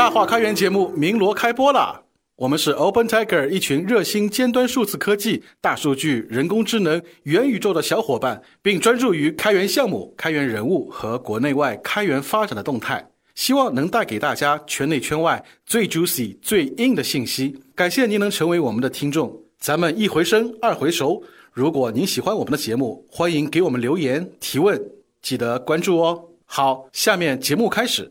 大话开源节目鸣锣开播啦！我们是 Open Tiger 一群热心尖端数字科技、大数据、人工智能、元宇宙的小伙伴，并专注于开源项目、开源人物和国内外开源发展的动态，希望能带给大家圈内圈外最 juicy、最硬的信息。感谢您能成为我们的听众，咱们一回生，二回熟。如果您喜欢我们的节目，欢迎给我们留言提问，记得关注哦。好，下面节目开始。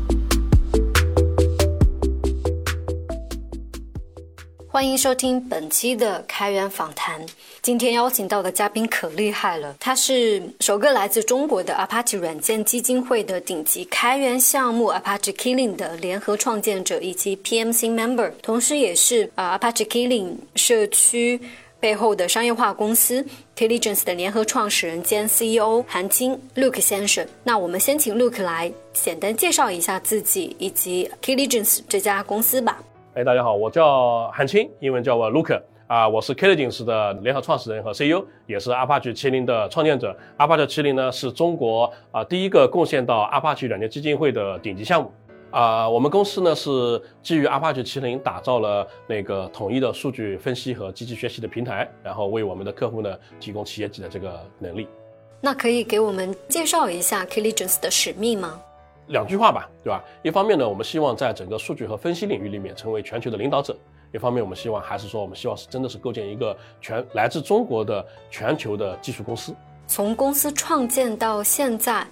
欢迎收听本期的开源访谈。今天邀请到的嘉宾可厉害了，他是首个来自中国的 Apache 软件基金会的顶级开源项目 Apache Killing 的联合创建者以及 PMC member，同时也是啊 Apache Killing 社区背后的商业化公司 Killigence 的联合创始人兼 CEO 韩青 Luke 先生。那我们先请 Luke 来简单介绍一下自己以及 Killigence 这家公司吧。哎，大家好，我叫韩青，英文叫我 Luke 啊，我是 Killigence 的联合创始人和 CEO，也是 Apache 麒麟的创建者。Apache 麒麟呢是中国啊第一个贡献到 Apache 软件基金会的顶级项目啊。我们公司呢是基于 Apache 麒麟打造了那个统一的数据分析和机器学习的平台，然后为我们的客户呢提供企业级的这个能力。那可以给我们介绍一下 Killigence 的使命吗？两句话吧，对吧？一方面呢，我们希望在整个数据和分析领域里面成为全球的领导者；一方面，我们希望还是说，我们希望是真的是构建一个全来自中国的全球的技术公司。从公司创建到现在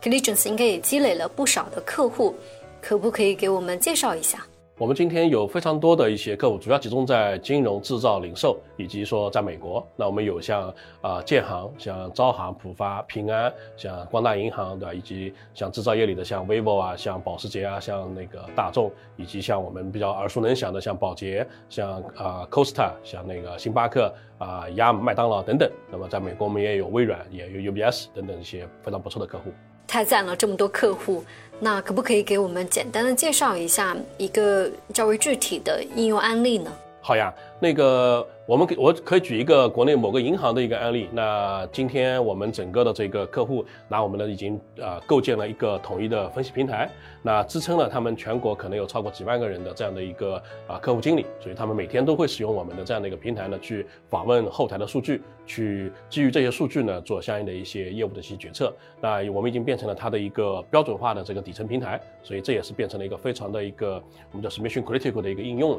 c l i g e n c e 应该也积累了不少的客户，可不可以给我们介绍一下？我们今天有非常多的一些客户，主要集中在金融、制造、零售，以及说在美国。那我们有像啊建行、像招行、浦发、平安，像光大银行，对吧？以及像制造业里的像 vivo 啊、像保时捷啊、像那个大众，以及像我们比较耳熟能详的像宝洁、像啊 Costa、像那个星巴克啊、亚麦当劳等等。那么在美国，我们也有微软，也有 UBS 等等一些非常不错的客户。太赞了，这么多客户。那可不可以给我们简单的介绍一下一个较为具体的应用案例呢？好呀，那个。我们给我可以举一个国内某个银行的一个案例。那今天我们整个的这个客户拿我们的已经呃构建了一个统一的分析平台，那支撑了他们全国可能有超过几万个人的这样的一个啊客户经理，所以他们每天都会使用我们的这样的一个平台呢去访问后台的数据，去基于这些数据呢做相应的一些业务的一些决策。那我们已经变成了它的一个标准化的这个底层平台，所以这也是变成了一个非常的一个我们叫 mission critical 的一个应用了。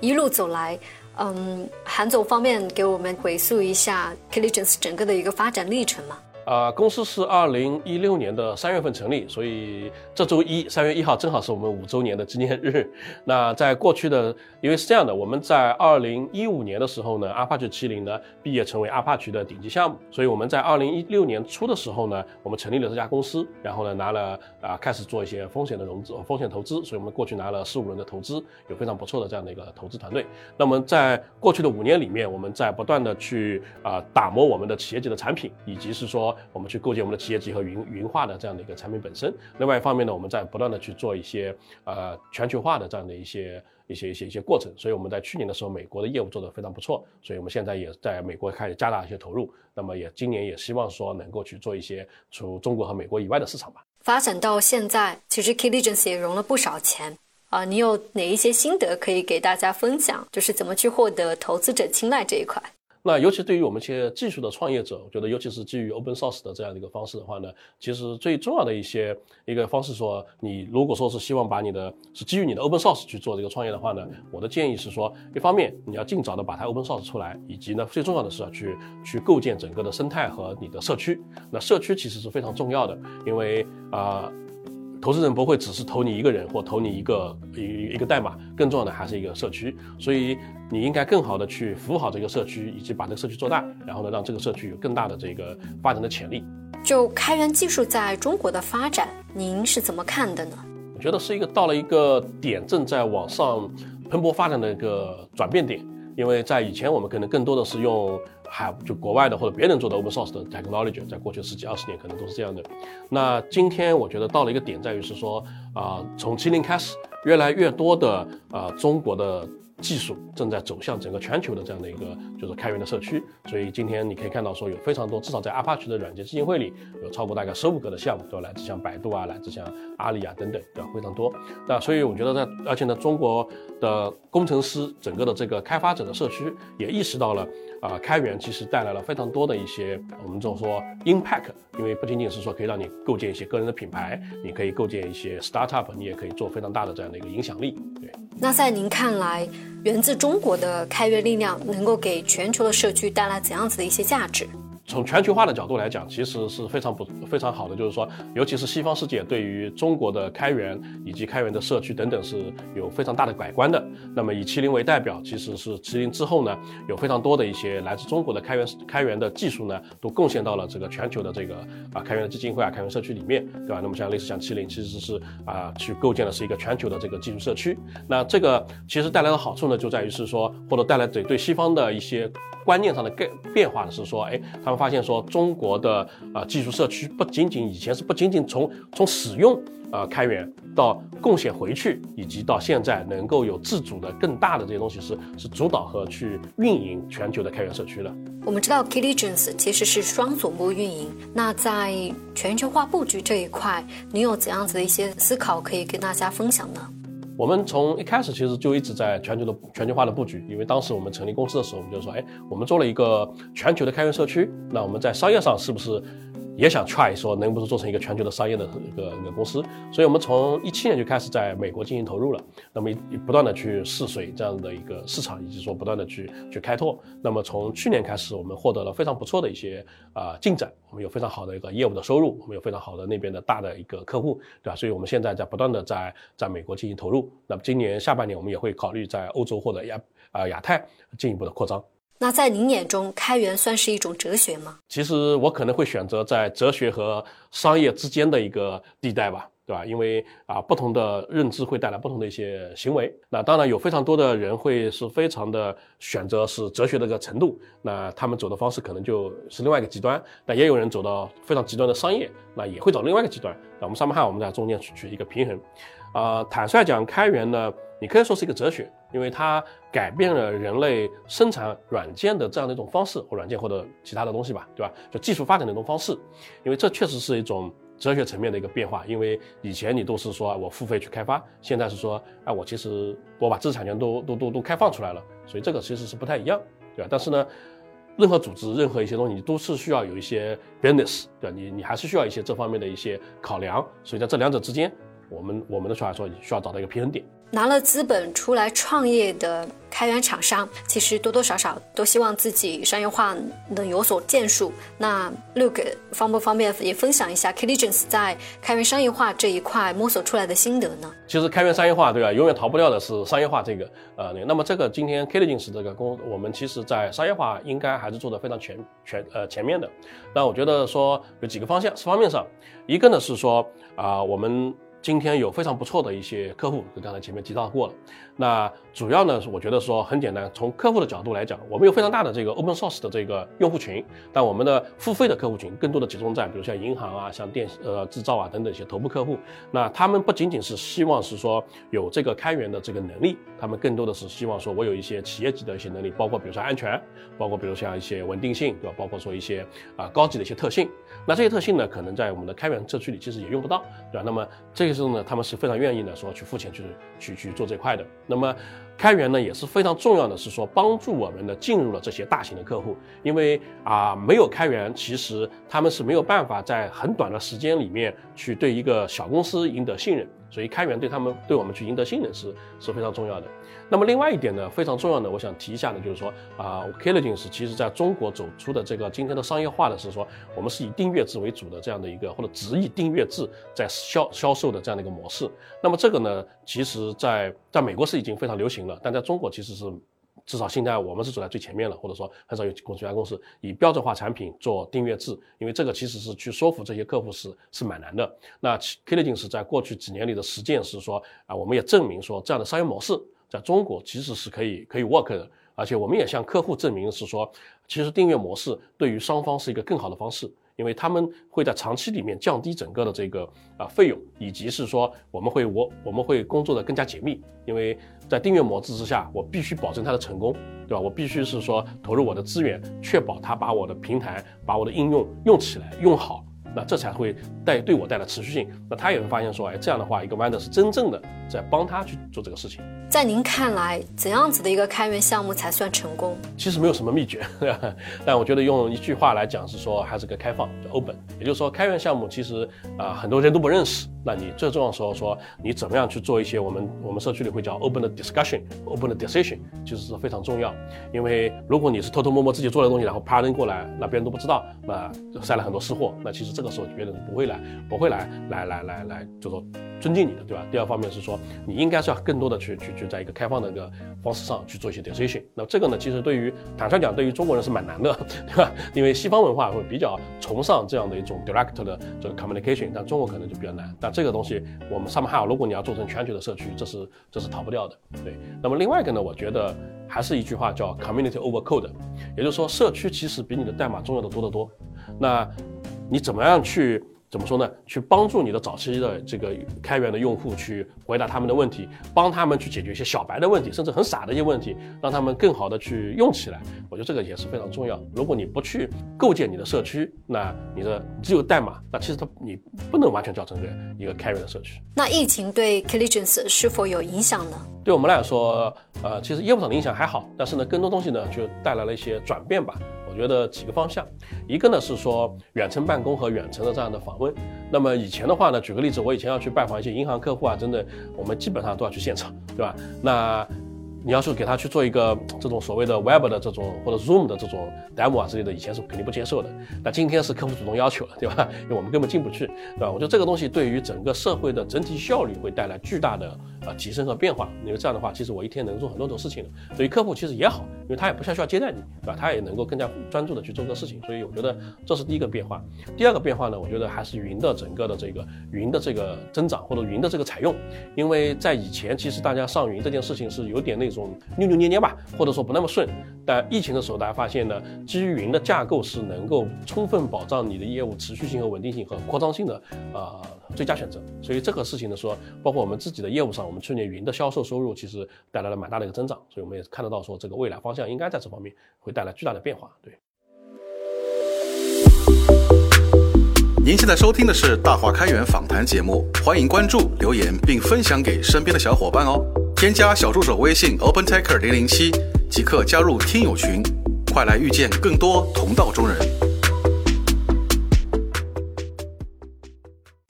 一路走来。嗯，韩总方面给我们回溯一下 Killigence 整个的一个发展历程嘛？啊，公司是二零一六年的三月份成立，所以这周一三月一号正好是我们五周年的纪念日。那在过去的，因为是这样的，我们在二零一五年的时候呢，Apache 麒麟呢毕业成为 Apache 的顶级项目，所以我们在二零一六年初的时候呢，我们成立了这家公司，然后呢拿了啊开始做一些风险的融资、风险投资，所以我们过去拿了四五轮的投资，有非常不错的这样的一个投资团队。那么在过去的五年里面，我们在不断的去啊打磨我们的企业级的产品，以及是说。我们去构建我们的企业级和云云化的这样的一个产品本身。另外一方面呢，我们在不断的去做一些呃全球化的这样的一些一些一些一些过程。所以我们在去年的时候，美国的业务做得非常不错，所以我们现在也在美国开始加大一些投入。那么也今年也希望说能够去做一些除中国和美国以外的市场吧。发展到现在，其实 Killigence 也融了不少钱啊。你有哪一些心得可以给大家分享？就是怎么去获得投资者青睐这一块？那尤其对于我们一些技术的创业者，我觉得尤其是基于 open source 的这样的一个方式的话呢，其实最重要的一些一个方式说，你如果说是希望把你的是基于你的 open source 去做这个创业的话呢，我的建议是说，一方面你要尽早的把它 open source 出来，以及呢最重要的是要去去构建整个的生态和你的社区。那社区其实是非常重要的，因为啊。投资人不会只是投你一个人或投你一个一一个代码，更重要的还是一个社区。所以你应该更好的去服务好这个社区，以及把这个社区做大，然后呢，让这个社区有更大的这个发展的潜力。就开源技术在中国的发展，您是怎么看的呢？我觉得是一个到了一个点，正在往上蓬勃发展的一个转变点。因为在以前，我们可能更多的是用。还就国外的或者别人做的 open source 的 technology，在过去十几二十年可能都是这样的。那今天我觉得到了一个点，在于是说啊，从七零开始，越来越多的啊中国的。技术正在走向整个全球的这样的一个就是开源的社区，所以今天你可以看到说有非常多，至少在 Apache 的软件基金会里有超过大概十五个的项目，都？来自像百度啊，来自像阿里啊等等，对吧？非常多。那所以我觉得在而且呢，中国的工程师整个的这个开发者的社区也意识到了啊，开源其实带来了非常多的一些我们这种说 impact，因为不仅仅是说可以让你构建一些个人的品牌，你可以构建一些 startup，你也可以做非常大的这样的一个影响力，对。那在您看来，源自中国的开源力量能够给全球的社区带来怎样子的一些价值？从全球化的角度来讲，其实是非常不非常好的，就是说，尤其是西方世界对于中国的开源以及开源的社区等等是有非常大的改观的。那么以麒麟为代表，其实是麒麟之后呢，有非常多的一些来自中国的开源开源的技术呢，都贡献到了这个全球的这个啊开源的基金会啊开源社区里面，对吧？那么像类似像麒麟，其实是啊去构建的是一个全球的这个技术社区。那这个其实带来的好处呢，就在于是说，或者带来对对西方的一些。观念上的变变化的是说，哎，他们发现说中国的啊技术社区不仅仅以前是不仅仅从从使用啊开源到贡献回去，以及到现在能够有自主的更大的这些东西是是主导和去运营全球的开源社区了。我们知道 k i l i g e n c e 其实是双总部运营，那在全球化布局这一块，你有怎样子的一些思考可以跟大家分享呢？我们从一开始其实就一直在全球的全球化的布局，因为当时我们成立公司的时候，我们就说，哎，我们做了一个全球的开源社区，那我们在商业上是不是？也想 try 说能不能做成一个全球的商业的一个一个公司，所以我们从一七年就开始在美国进行投入了，那么不断的去试水这样的一个市场，以及说不断的去去开拓。那么从去年开始，我们获得了非常不错的一些啊进展，我们有非常好的一个业务的收入，我们有非常好的那边的大的一个客户，对吧？所以我们现在在不断的在在美国进行投入。那么今年下半年我们也会考虑在欧洲或者亚啊亚太进一步的扩张。那在您眼中，开源算是一种哲学吗？其实我可能会选择在哲学和商业之间的一个地带吧，对吧？因为啊，不同的认知会带来不同的一些行为。那当然有非常多的人会是非常的选择是哲学的一个程度，那他们走的方式可能就是另外一个极端。那也有人走到非常极端的商业，那也会走另外一个极端。那我们上面看，我们在中间取取一个平衡。啊，坦率讲，开源呢。你可以说是一个哲学，因为它改变了人类生产软件的这样的一种方式，或软件或者其他的东西吧，对吧？就技术发展的一种方式，因为这确实是一种哲学层面的一个变化。因为以前你都是说我付费去开发，现在是说，哎，我其实我把知识产权都都都都开放出来了，所以这个其实是不太一样，对吧？但是呢，任何组织、任何一些东西，你都是需要有一些 business，对吧？你你还是需要一些这方面的一些考量，所以在这两者之间，我们我们的说法说，需要找到一个平衡点。拿了资本出来创业的开源厂商，其实多多少少都希望自己商业化能有所建树。那 Look 方不方便也分享一下 k i l i g e n c e 在开源商业化这一块摸索出来的心得呢？其实开源商业化，对吧？永远逃不掉的是商业化这个呃，那么这个今天 k i l i g e n c e 这个公，我们其实在商业化应该还是做的非常全全呃前面的。那我觉得说有几个方向，方面上，一个呢是说啊我们。今天有非常不错的一些客户，就刚才前面提到过了。那主要呢，我觉得说很简单，从客户的角度来讲，我们有非常大的这个 open source 的这个用户群，但我们的付费的客户群更多的集中在，比如像银行啊、像电呃制造啊等等一些头部客户。那他们不仅仅是希望是说有这个开源的这个能力，他们更多的是希望说我有一些企业级的一些能力，包括比如说安全，包括比如像一些稳定性，对吧？包括说一些啊高级的一些特性。那这些特性呢，可能在我们的开源社区里其实也用不到，对吧？那么这时候呢，他们是非常愿意呢说去付钱去去去做这块的。那么开源呢也是非常重要的，是说帮助我们呢进入了这些大型的客户，因为啊没有开源，其实他们是没有办法在很短的时间里面去对一个小公司赢得信任。所以开源对他们对我们去赢得信任是是非常重要的。那么另外一点呢，非常重要的，我想提一下呢，就是说啊 k i l l i n 是其实在中国走出的这个今天的商业化的是说，我们是以订阅制为主的这样的一个，或者直译订阅制在销销售的这样的一个模式。那么这个呢，其实在在美国是已经非常流行了，但在中国其实是。至少现在我们是走在最前面了，或者说很少有公司、家公司以标准化产品做订阅制，因为这个其实是去说服这些客户是是蛮难的。那 k i l l i n g 是在过去几年里的实践是说啊，我们也证明说这样的商业模式在中国其实是可以可以 work 的，而且我们也向客户证明是说，其实订阅模式对于双方是一个更好的方式。因为他们会在长期里面降低整个的这个啊费用，以及是说我们会我我们会工作的更加紧密，因为在订阅模式之下，我必须保证它的成功，对吧？我必须是说投入我的资源，确保它把我的平台、把我的应用用起来、用好。那这才会带对我带来持续性。那他也会发现说，哎，这样的话，一个 vendor 是真正的在帮他去做这个事情。在您看来，怎样子的一个开源项目才算成功？其实没有什么秘诀，但我觉得用一句话来讲是说，还是个开放，叫 open。也就是说，开源项目其实啊，很多人都不认识。那你最重要的时候说，你怎么样去做一些我们我们社区里会叫 open 的 discussion，open 的 decision，就是非常重要。因为如果你是偷偷摸摸自己做的东西，然后啪扔过来，那别人都不知道，那塞了很多私货，那其实这个时候别人不会来，不会来来来来来，就说尊敬你的，对吧？第二方面是说，你应该是要更多的去去去在一个开放的一个方式上去做一些 decision。那这个呢，其实对于坦率讲，对于中国人是蛮难的，对吧？因为西方文化会比较崇尚这样的一种 direct 的这个 communication，但中国可能就比较难。但这个东西，我们 somehow，如果你要做成全球的社区，这是这是逃不掉的。对，那么另外一个呢，我觉得还是一句话叫 community over code，也就是说，社区其实比你的代码重要的多得多。那你怎么样去？怎么说呢？去帮助你的早期的这个开源的用户去回答他们的问题，帮他们去解决一些小白的问题，甚至很傻的一些问题，让他们更好的去用起来。我觉得这个也是非常重要。如果你不去构建你的社区，那你的只有代码，那其实它你不能完全叫成个一个开源的社区。那疫情对 Colligence 是否有影响呢？对我们来说，呃，其实业务上的影响还好，但是呢，更多东西呢就带来了一些转变吧。觉得几个方向，一个呢是说远程办公和远程的这样的访问。那么以前的话呢，举个例子，我以前要去拜访一些银行客户啊，真的，我们基本上都要去现场，对吧？那。你要是给他去做一个这种所谓的 Web 的这种或者 Zoom 的这种 demo 啊之类的，以前是肯定不接受的。那今天是客户主动要求了，对吧？因为我们根本进不去，对吧？我觉得这个东西对于整个社会的整体效率会带来巨大的呃提升和变化。因为这样的话，其实我一天能做很多种事情所以客户其实也好，因为他也不需要接待你，对吧？他也能够更加专注的去做这个事情。所以我觉得这是第一个变化。第二个变化呢，我觉得还是云的整个的这个云的这个增长或者云的这个采用。因为在以前，其实大家上云这件事情是有点那种扭扭捏。捏吧，或者说不那么顺，但疫情的时候，大家发现呢，基于云的架构是能够充分保障你的业务持续性和稳定性和扩张性的啊最佳选择。所以这个事情呢，说包括我们自己的业务上，我们去年云的销售收入其实带来了蛮大的一个增长，所以我们也看得到说这个未来方向应该在这方面会带来巨大的变化。对。您现在收听的是大话开源访谈节目，欢迎关注、留言并分享给身边的小伙伴哦。添加小助手微信 OpenTaker 零零七，即刻加入听友群，快来遇见更多同道中人。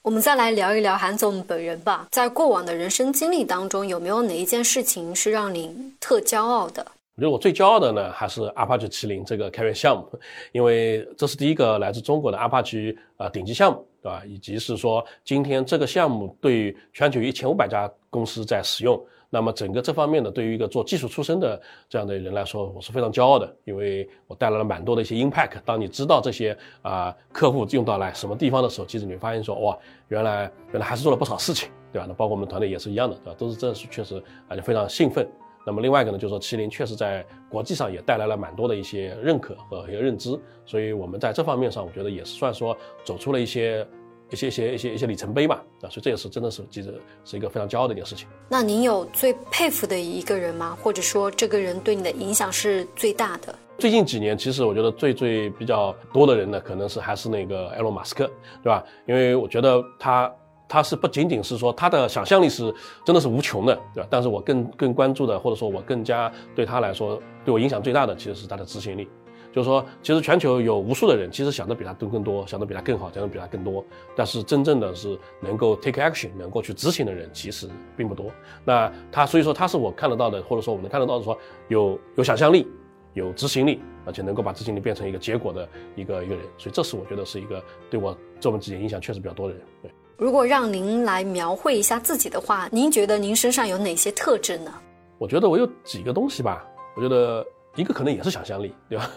我们再来聊一聊韩总本人吧，在过往的人生经历当中，有没有哪一件事情是让您特骄傲的？我觉得我最骄傲的呢，还是 Apache 麒麟这个开源项目，因为这是第一个来自中国的 Apache 啊顶级项目，对吧？以及是说今天这个项目对全球一千五百家公司在使用。那么整个这方面呢，对于一个做技术出身的这样的人来说，我是非常骄傲的，因为我带来了蛮多的一些 impact。当你知道这些啊客户用到来什么地方的时候，其实你会发现说，哇，原来原来还是做了不少事情，对吧？那包括我们团队也是一样的，对吧？都是这是确实啊就非常兴奋。那么另外一个呢，就是说麒麟确实在国际上也带来了蛮多的一些认可和一些认知，所以我们在这方面上，我觉得也是算说走出了一些。一些一些一些一些里程碑吧，啊，所以这也是真的是记得是一个非常骄傲的一件事情。那您有最佩服的一个人吗？或者说这个人对你的影响是最大的？最近几年，其实我觉得最最比较多的人呢，可能是还是那个埃隆·马斯克，对吧？因为我觉得他他是不仅仅是说他的想象力是真的是无穷的，对吧？但是我更更关注的，或者说我更加对他来说对我影响最大的，其实是他的执行力。就是说，其实全球有无数的人，其实想的比他都更多，想的比他更好，想的比他更多。但是真正的是能够 take action，能够去执行的人，其实并不多。那他，所以说他是我看得到的，或者说我们看得到的，说有有想象力，有执行力，而且能够把执行力变成一个结果的一个一个人。所以这是我觉得是一个对我这么几年影响确实比较多的人。对。如果让您来描绘一下自己的话，您觉得您身上有哪些特质呢？我觉得我有几个东西吧。我觉得一个可能也是想象力，对吧？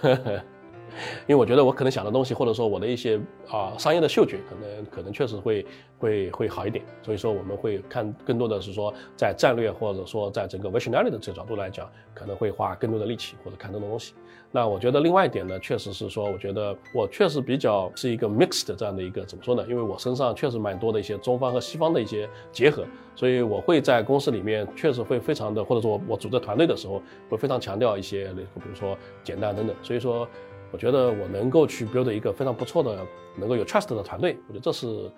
因为我觉得我可能想的东西，或者说我的一些啊商业的嗅觉，可能可能确实会会会好一点。所以说我们会看更多的是说在战略或者说在整个 visionary 的这个角度来讲，可能会花更多的力气或者看更多东西。那我觉得另外一点呢，确实是说，我觉得我确实比较是一个 mixed 这样的一个怎么说呢？因为我身上确实蛮多的一些中方和西方的一些结合，所以我会在公司里面确实会非常的，或者说我组织团队的时候会非常强调一些，比如说简单等等。所以说。我觉得我能够去 build 一个非常不错的、能够有 trust 的团队，我觉得这是，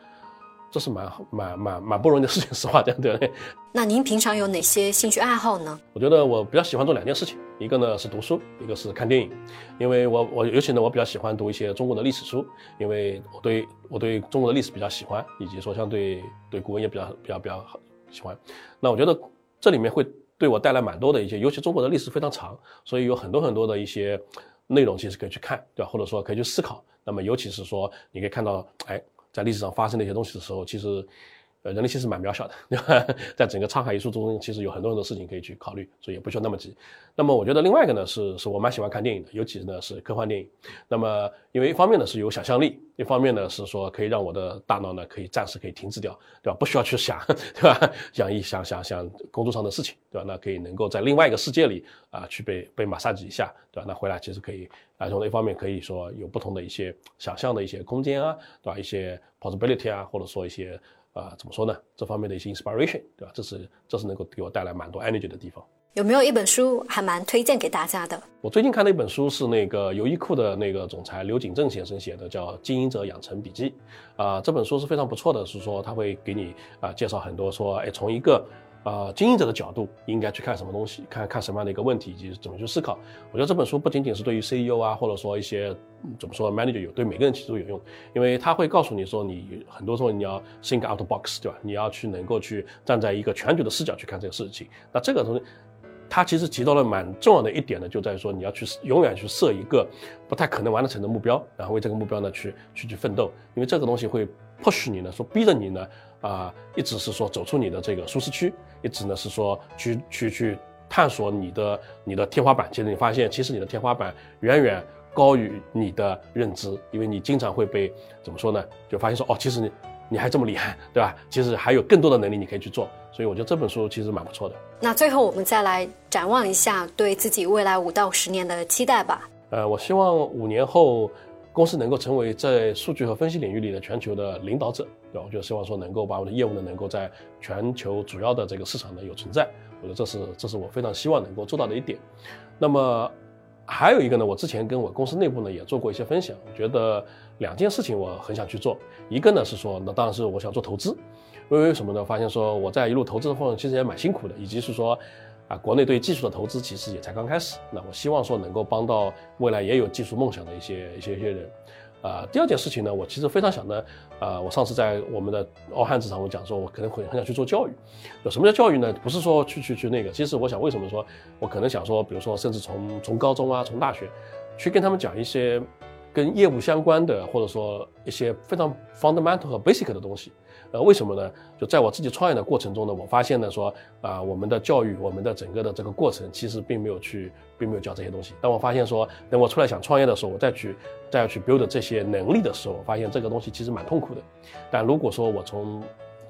这是蛮蛮蛮蛮不容易的事情，实话讲，对不对？那您平常有哪些兴趣爱好呢？我觉得我比较喜欢做两件事情，一个呢是读书，一个是看电影。因为我我尤其呢，我比较喜欢读一些中国的历史书，因为我对我对中国的历史比较喜欢，以及说相对对古文也比较比较比较喜欢。那我觉得这里面会对我带来蛮多的一些，尤其中国的历史非常长，所以有很多很多的一些。内容其实可以去看，对吧？或者说可以去思考。那么，尤其是说，你可以看到，哎，在历史上发生的一些东西的时候，其实。呃，人类其实蛮渺小的，对吧？在整个沧海一粟中，其实有很多很多事情可以去考虑，所以也不需要那么急。那么，我觉得另外一个呢，是是我蛮喜欢看电影的，尤其呢是科幻电影。那么，因为一方面呢是有想象力，一方面呢是说可以让我的大脑呢可以暂时可以停止掉，对吧？不需要去想，对吧？想一想想想工作上的事情，对吧？那可以能够在另外一个世界里啊去被被马杀几下，对吧？那回来其实可以啊从一方面可以说有不同的一些想象的一些空间啊，对吧？一些 possibility 啊，或者说一些。啊，怎么说呢？这方面的一些 inspiration，对吧？这是这是能够给我带来蛮多 energy 的地方。有没有一本书还蛮推荐给大家的？我最近看的一本书是那个优衣库的那个总裁刘景正先生写的，叫《经营者养成笔记》。啊，这本书是非常不错的，是说他会给你啊介绍很多说，哎，从一个。呃，经营者的角度应该去看什么东西，看看什么样的一个问题，以及怎么去思考。我觉得这本书不仅仅是对于 CEO 啊，或者说一些怎么说 manager 有，对每个人其实都有用，因为他会告诉你说，你很多时候你要 think out box，对吧？你要去能够去站在一个全局的视角去看这个事情。那这个东西，他其实提到了蛮重要的一点呢，就在于说你要去永远去设一个不太可能完得成的目标，然后为这个目标呢去去去奋斗，因为这个东西会 push 你呢，说逼着你呢。啊，一直是说走出你的这个舒适区，一直呢是说去去去探索你的你的天花板。其实你发现，其实你的天花板远远高于你的认知，因为你经常会被怎么说呢？就发现说，哦，其实你你还这么厉害，对吧？其实还有更多的能力你可以去做。所以我觉得这本书其实蛮不错的。那最后我们再来展望一下对自己未来五到十年的期待吧。呃，我希望五年后。公司能够成为在数据和分析领域里的全球的领导者，对吧？我就希望说能够把我的业务呢，能够在全球主要的这个市场呢有存在。我觉得这是这是我非常希望能够做到的一点。那么还有一个呢，我之前跟我公司内部呢也做过一些分享，我觉得两件事情我很想去做。一个呢是说，那当然是我想做投资，因为什么呢？发现说我在一路投资的过程其实也蛮辛苦的，以及是说。国内对技术的投资其实也才刚开始。那我希望说能够帮到未来也有技术梦想的一些一些一些人。啊，第二件事情呢，我其实非常想呢，啊，我上次在我们的奥汉职场我讲说，我可能会很想去做教育。有什么叫教育呢？不是说去去去那个，其实我想为什么说，我可能想说，比如说甚至从从高中啊，从大学，去跟他们讲一些跟业务相关的，或者说一些非常 fundamental 和 basic 的东西。呃，为什么呢？就在我自己创业的过程中呢，我发现呢，说啊，我们的教育，我们的整个的这个过程，其实并没有去，并没有教这些东西。当我发现说，等我出来想创业的时候，我再去，再要去 build 这些能力的时候，我发现这个东西其实蛮痛苦的。但如果说我从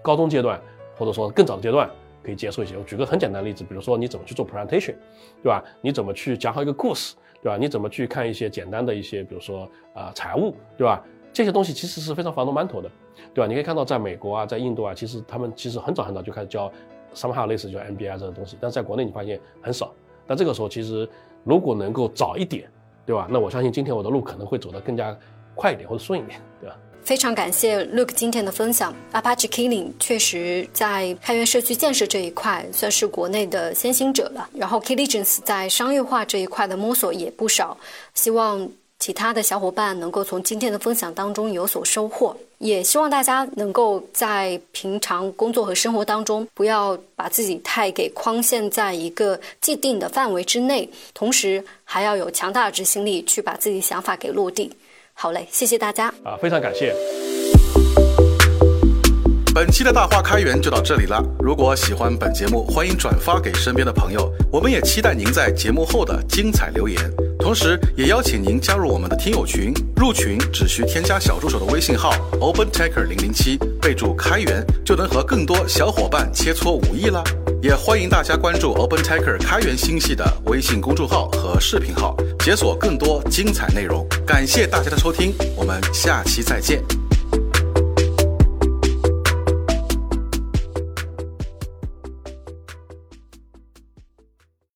高中阶段，或者说更早的阶段，可以接受一些。我举个很简单的例子，比如说你怎么去做 presentation，对吧？你怎么去讲好一个故事，对吧？你怎么去看一些简单的一些，比如说啊财务，对吧？这些东西其实是非常防 u 馒头的。对吧？你可以看到，在美国啊，在印度啊，其实他们其实很早很早就开始教 somehow 类似叫 MBA 这个东西，但是在国内你发现很少。那这个时候，其实如果能够早一点，对吧？那我相信今天我的路可能会走得更加快一点或者顺一点，对吧？非常感谢 Luke 今天的分享。Apache Killing 确实在开源社区建设这一块算是国内的先行者了。然后 Killigence 在商业化这一块的摸索也不少，希望其他的小伙伴能够从今天的分享当中有所收获。也希望大家能够在平常工作和生活当中，不要把自己太给框限在一个既定的范围之内，同时还要有强大的执行力去把自己想法给落地。好嘞，谢谢大家啊，非常感谢。本期的大话开源就到这里了。如果喜欢本节目，欢迎转发给身边的朋友。我们也期待您在节目后的精彩留言，同时也邀请您加入我们的听友群。入群只需添加小助手的微信号 OpenTaker 零零七，备注开源，就能和更多小伙伴切磋武艺了。也欢迎大家关注 open tiker 开源星系的微信公众号和视频号，解锁更多精彩内容。感谢大家的收听，我们下期再见。